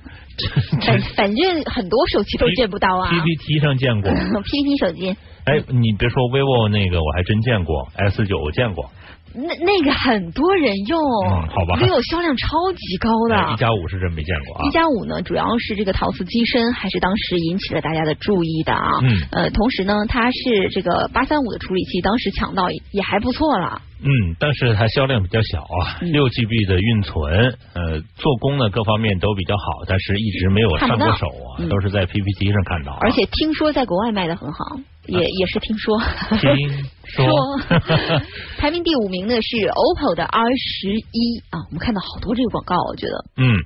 反反正很多手机都见不到啊。PPT 上见过。PPT 手机哎，你别说 vivo 那个，我还真见过 S 九，我见过。那那个很多人用，嗯好吧，vivo 销量超级高的。哎一加五是真没见过啊一。加五呢，主要是这个陶瓷机身，还是当时引起了大家的注意的啊。嗯呃，同时呢，它是这个八三五的处理器，当时抢到也也还不错了。嗯，但是它销量比较小啊，嗯。六 GB 的运存，呃，做工呢各方面都比较好，但是一直没有上过手啊，都是在 PPT 上看到啊。而且听说在国外卖的很好，也、也是听说。听说。排名第五名的是 OPPO 的 R 十一。啊，我们看到好多这个广告，我觉得。嗯，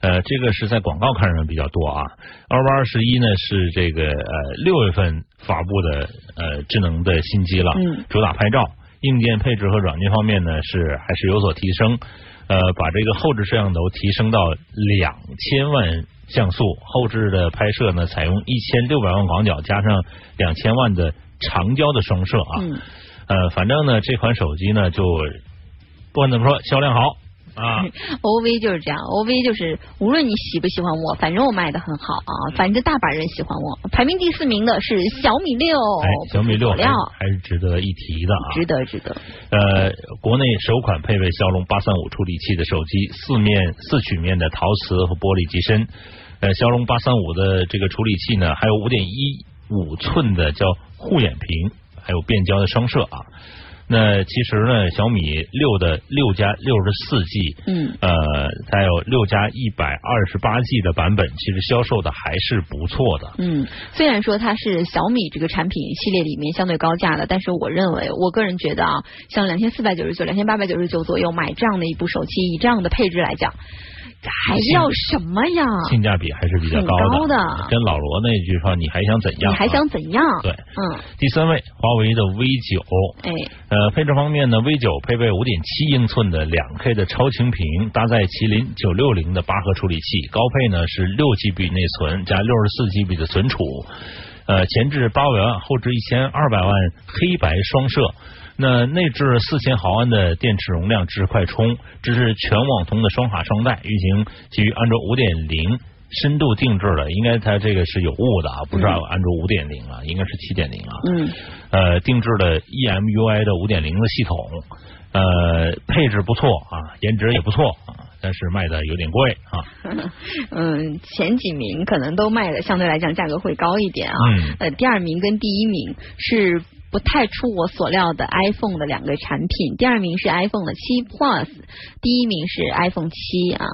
呃，这个是在广告看上比较多啊。二八 R 十一呢是这个呃六月份发布的呃智能的新机了，嗯。主打拍照，硬件配置和软件方面呢是还是有所提升，呃，把这个后置摄像头提升到两千万像素，后置的拍摄呢采用一千六百万广角加上两千万的长焦的双摄啊，嗯，呃，反正呢这款手机呢就不管怎么说销量好啊。OV 就是这样，OV 就是无论你喜不喜欢我，反正我卖的很好啊，反正大把人喜欢我。排名第四名的是小米六，哎，小米六还是值得一提的啊。值得值得。呃，国内首款配备骁龙八三五处理器的手机，四面四曲面的陶瓷和玻璃机身。呃，骁龙八三五的这个处理器呢，还有五点一五寸的叫护眼屏，还有变焦的双摄啊。那其实呢，小米六的六加六十四 G，嗯，呃，还有六加一百二十八 G 的版本，其实销售的还是不错的。嗯，虽然说它是小米这个产品系列里面相对高价的，但是我认为，我个人觉得啊，像两千四百九十九、两千八百九十九左右买这样的一部手机，以这样的配置来讲，还要什么呀？性价比还是比较高的跟老罗那句话，你还想怎样、啊？你还想怎样？对。嗯，第三位，华为的 V 九，哎，呃，配置方面呢，V 九配备五点七英寸的两 K 的超清屏，搭载麒麟九六零的八核处理器，高配呢是六 GB 内存加六十四 GB 的存储，呃，前置八百万，后置一千二百万黑白双摄。那内置四千毫安的电池容量，支持快充，支持全网通的双卡双待，运行基于安卓五点零深度定制的，应该它这个是有误的啊，不是嗯安卓五点零啊，应该是七点零啊。嗯，呃，定制的 EMUI 的五点零的系统，呃，配置不错啊，颜值也不错啊，但是卖的有点贵啊。嗯，前几名可能都卖的相对来讲价格会高一点啊。嗯呃，第二名跟第一名是不太出我所料的 iPhone 的两个产品，第二名是 iPhone 的七 Plus，第一名是 iPhone 七啊。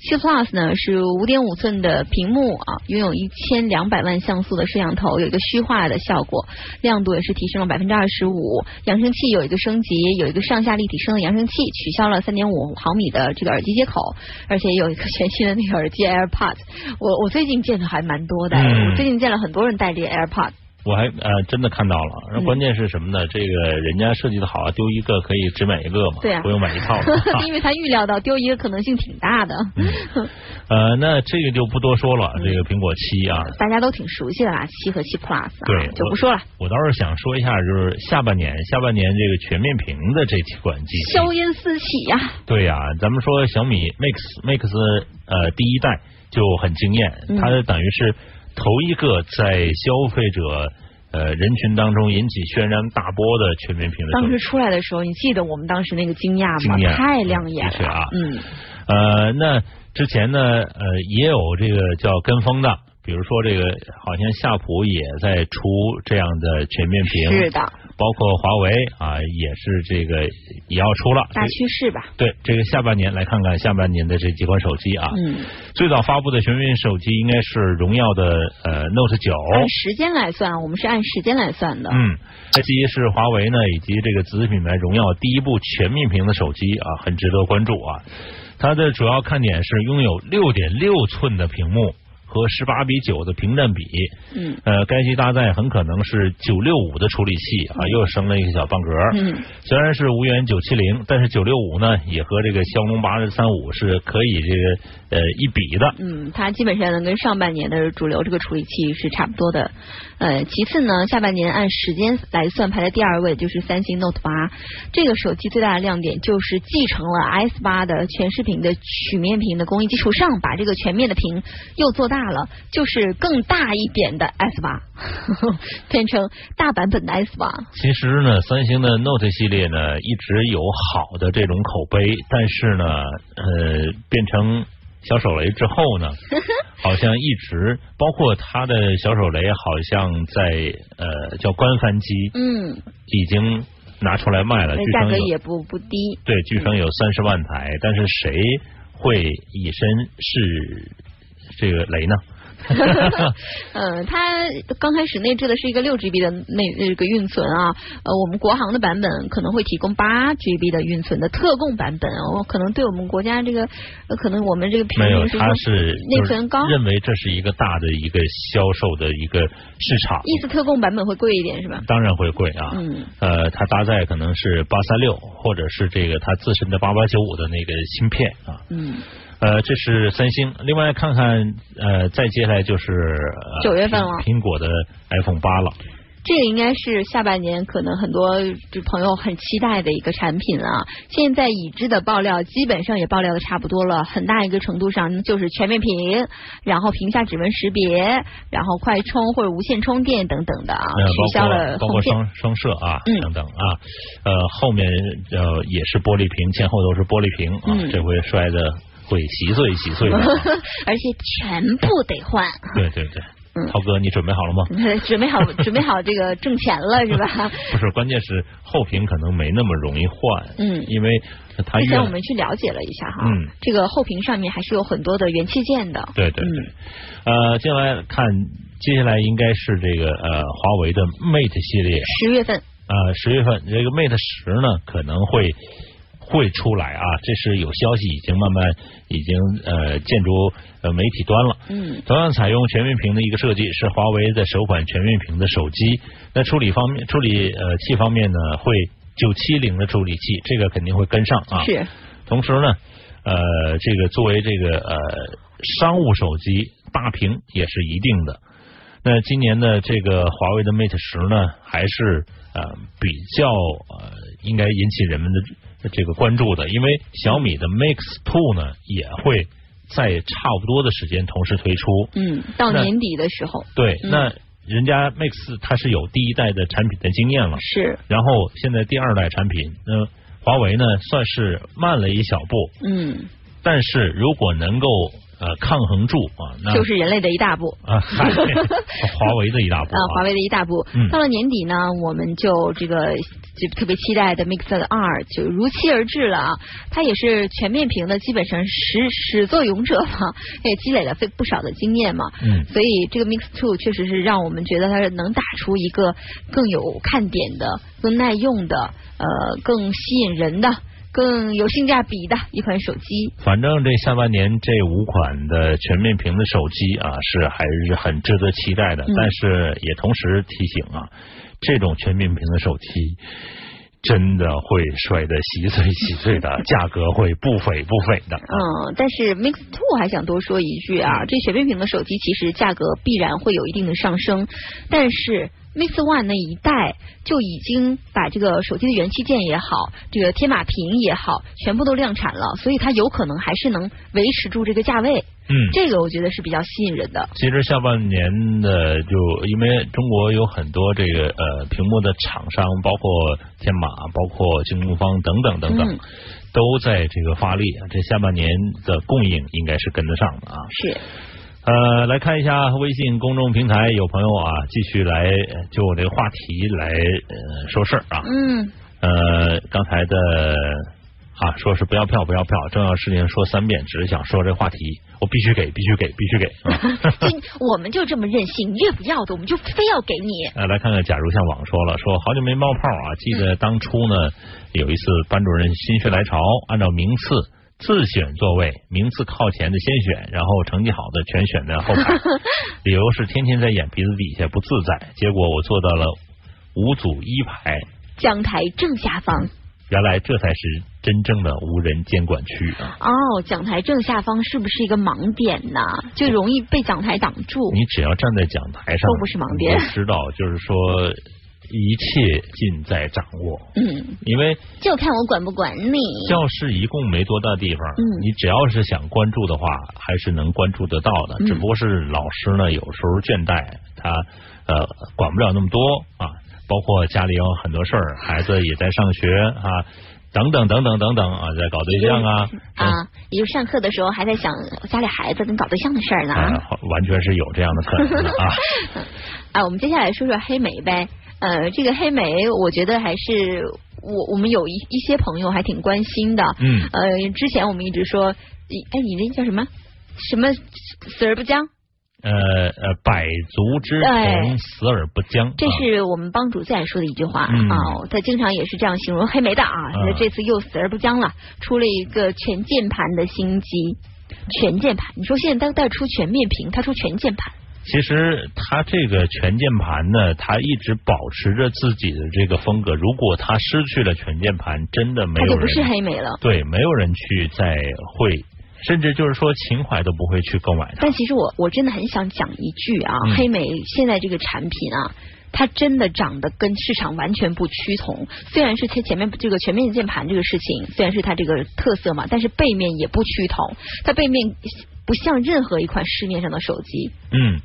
七 Plus 呢是五点五寸的屏幕啊，拥有一千两百万像素的摄像头，有一个虚化的效果，亮度也是提升了百分之二十五。扬声器有一个升级，有一个上下立体声的扬声器，取消了三点五毫米的这个耳机接口，而且有一个全新的那个耳机 AirPods。我我最近见的还蛮多的，嗯我最近见了很多人戴这个 AirPods。我还呃真的看到了，嗯。关键是什么呢？这个人家设计的好啊，丢一个可以只买一个嘛，对啊。不用买一套。因为他预料到丢一个可能性挺大的，呃，那这个就不多说了，嗯这个苹果七啊，大家都挺熟悉的啦，七和七 Plus 啊，对就不说了。我倒是想说一下，就是下半年下半年这个全面屏的这几款机器，硝烟四起呀、对呀、咱们说小米 Mix Mix 呃第一代就很惊艳，嗯。它等于是头一个在消费者呃人群当中引起轩然大波的全面屏的手机。当时出来的时候，你记得我们当时那个惊讶吗？太亮眼了。嗯，呃，那之前呢呃也有这个叫跟风的，比如说这个，好像夏普也在出这样的全面屏，是的，包括华为啊，也是这个也要出了。大趋势吧。对，这个下半年来看看下半年的这几款手机啊。嗯。最早发布的全面手机应该是荣耀的呃 Note 九。按时间来算，我们是按时间来算的。嗯。这机是华为呢以及这个子品牌荣耀第一部全面屏的手机啊，很值得关注啊。它的主要看点是拥有六点六寸的屏幕。和十八比九的屏占比，嗯，呃，该机搭载很可能是九六五的处理器啊，又升了一个小半格。嗯，虽然是无缘九七零，但是九六五呢，也和这个骁龙八三五是可以这个呃一比的。嗯，它基本上能跟上半年的主流这个处理器是差不多的。呃，其次呢，下半年按时间来算，排在第二位就是三星 Note 八这个手机最大的亮点就是继承了 S 八的全视屏的曲面屏的工艺基础上，把这个全面的屏又做大。大了，就是更大一点的 S 八，变成大版本的 S 八。其实呢，三星的 Note 系列呢一直有好的这种口碑，但是呢，呃，变成小手雷之后呢，好像一直包括他的小手雷，好像在呃叫官翻机，嗯，已经拿出来卖了，价格也不不低。对，据称有三十万台，但是谁会以身试？这个雷呢？嗯，它刚开始内置的是一个六 GB 的内那个运存啊，呃，我们国行的版本可能会提供八 GB 的运存的特供版本，哦，可能对我们国家这个，可能我们这个没有，它是内存高，认为这是一个大的一个销售的一个市场。意思特供版本会贵一点是吧？当然会贵啊，嗯，呃，它搭载可能是八三六或者是这个它自身的八八九五的那个芯片啊，嗯。呃，这是三星。另外看看，呃，再接下来就是九月份了，苹果的 iPhone 八了。这个应该是下半年可能很多朋友很期待的一个产品啊。现在已知的爆料基本上也爆料的差不多了，很大一个程度上就是全面屏，然后屏下指纹识别，然后快充或者无线充电等等的啊，取消了包括双双摄啊等等啊，呃，后面呃也是玻璃屏，前后都是玻璃屏啊，这回摔的。会稀碎稀碎的，而且全部得换。对对对，涛哥，你准备好了吗？准备好，准备好这个挣钱了是吧？不是，关键是后屏可能没那么容易换。嗯，因为它。之前我们去了解了一下哈，嗯，这个后屏上面还是有很多的元器件的。对对对，呃，接下来看，接下来应该是这个呃华为的 Mate 系列，十月份。呃，十月份这个 Mate 十呢可能会。会出来啊！这是有消息，已经慢慢已经呃建筑呃媒体端了。嗯，同样采用全面屏的一个设计，是华为的首款全面屏的手机。那处理方面，处理呃器方面呢，会九七零的处理器，这个肯定会跟上啊。是。同时呢，呃，这个作为这个呃商务手机，大屏也是一定的。那今年的这个华为的 Mate 十呢，还是呃比较呃应该引起人们的。这个关注的，因为小米的 Mix Two 呢也会在差不多的时间同时推出。嗯，到年底的时候。对，那人家 Mix 它是有第一代的产品的经验了。是。然后现在第二代产品，那华为呢算是慢了一小步。嗯。但是如果能够。呃，抗衡住啊，那就是人类的一大步啊，华为的一大步啊，华为的一大步。到了年底呢，我们就这个就特别期待的 Mix 二就如期而至了啊。它也是全面屏的，基本上始始作俑者嘛，也积累了非不少的经验嘛。嗯，所以这个 Mix Two 确实是让我们觉得它是能打出一个更有看点的、更耐用的、呃更吸引人的。更有性价比的一款手机。反正这下半年这五款的全面屏的手机啊，是还是很值得期待的。但是也同时提醒啊，这种全面屏的手机真的会摔得稀碎稀碎的，价格会不菲不菲的。嗯，但是 Mix Two 还想多说一句啊，这全面屏的手机其实价格必然会有一定的上升，但是。Mix One 那一代就已经把这个手机的元器件也好，这个天马屏也好，全部都量产了，所以它有可能还是能维持住这个价位。嗯，这个我觉得是比较吸引人的。其实下半年的就因为中国有很多这个呃屏幕的厂商，包括天马，包括京东方等等等等，都在这个发力，这下半年的供应应该是跟得上的啊。是。呃，来看一下微信公众平台，有朋友啊，继续来呃就我这个话题来呃说事儿啊。嗯，呃，刚才的啊，说是不要票，不要票，重要事情说三遍，只是想说这话题，我必须给，必须给，必须给。啊 就我们就这么任性，你越不要的，我们就非要给你。呃，来看看，假如像网说了，说好久没冒泡啊，记得当初呢有一次班主任心血来潮，按照名次自选座位，名次靠前的先选，然后成绩好的全选在后排，理由是天天在眼皮子底下不自在，结果我坐到了五组一排，讲台正下方。原来这才是真正的无人监管区啊！哦，讲台正下方是不是一个盲点呢？就容易被讲台挡住。你只要站在讲台上，都不是盲点我知道就是说一切尽在掌握。嗯，因为就看我管不管你。教室一共没多大地方，嗯你只要是想关注的话，还是能关注得到的。嗯只不过是老师呢，有时候倦怠，他呃管不了那么多啊。包括家里有很多事儿，孩子也在上学啊，等等等等等等啊，在搞对象啊啊，也就上课的时候还在想家里孩子跟搞对象的事儿呢。啊，完全是有这样的可能的啊。啊，我们接下来说说黑莓呗。呃，这个黑莓，我觉得还是我我们有一一些朋友还挺关心的。嗯呃，之前我们一直说，哎，你那叫什么什么死而不僵？呃呃，百足之虫，死而不僵。这是我们帮主最爱说的一句话嗯啊，他经常也是这样形容黑莓的啊。那这次又死而不僵了，出了一个全键盘的新机，全键盘。你说现在都带出全面屏，他出全键盘。其实它这个全键盘呢，它一直保持着自己的这个风格。如果它失去了全键盘，真的没有人它就不是黑莓了。对，没有人去再会，甚至就是说情怀都不会去购买它。但其实我我真的很想讲一句啊，嗯黑莓现在这个产品啊。它真的长得跟市场完全不趋同，虽然是它前面这个全面键盘这个事情，虽然是它这个特色嘛，但是背面也不趋同，它背面不像任何一款市面上的手机，嗯，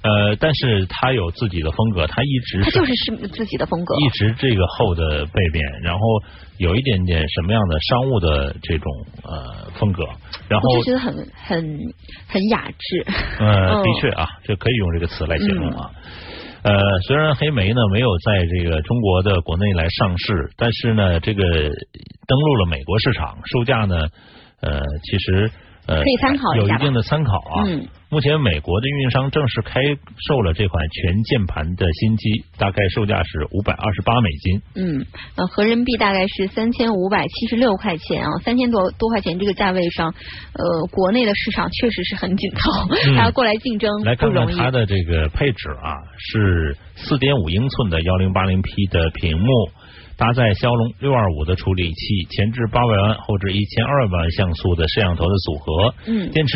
呃，但是它有自己的风格，它一直它就是是自己的风格。一直这个厚的背面，然后有一点点什么样的商务的这种呃风格，然后我就觉得很很很雅致。呃，嗯的确啊，这可以用这个词来形容啊。呃，虽然黑莓呢没有在这个中国的国内来上市，但是呢，这个登陆了美国市场，售价呢，呃，其实呃可以参考有一定的参考啊。嗯目前美国的运营商正式开售了这款全键盘的新机，大概售价是五百二十八美金。嗯，呃，合人民币大概是三千五百七十六块钱啊，三千多多块钱这个价位上，呃，国内的市场确实是很紧凑，嗯还要过来竞争来看。看它的这个配置啊，是四点五英寸的幺零八零 P 的屏幕，搭载骁龙六二五的处理器，前置八百万，后置一千二百万像素的摄像头的组合，嗯电池。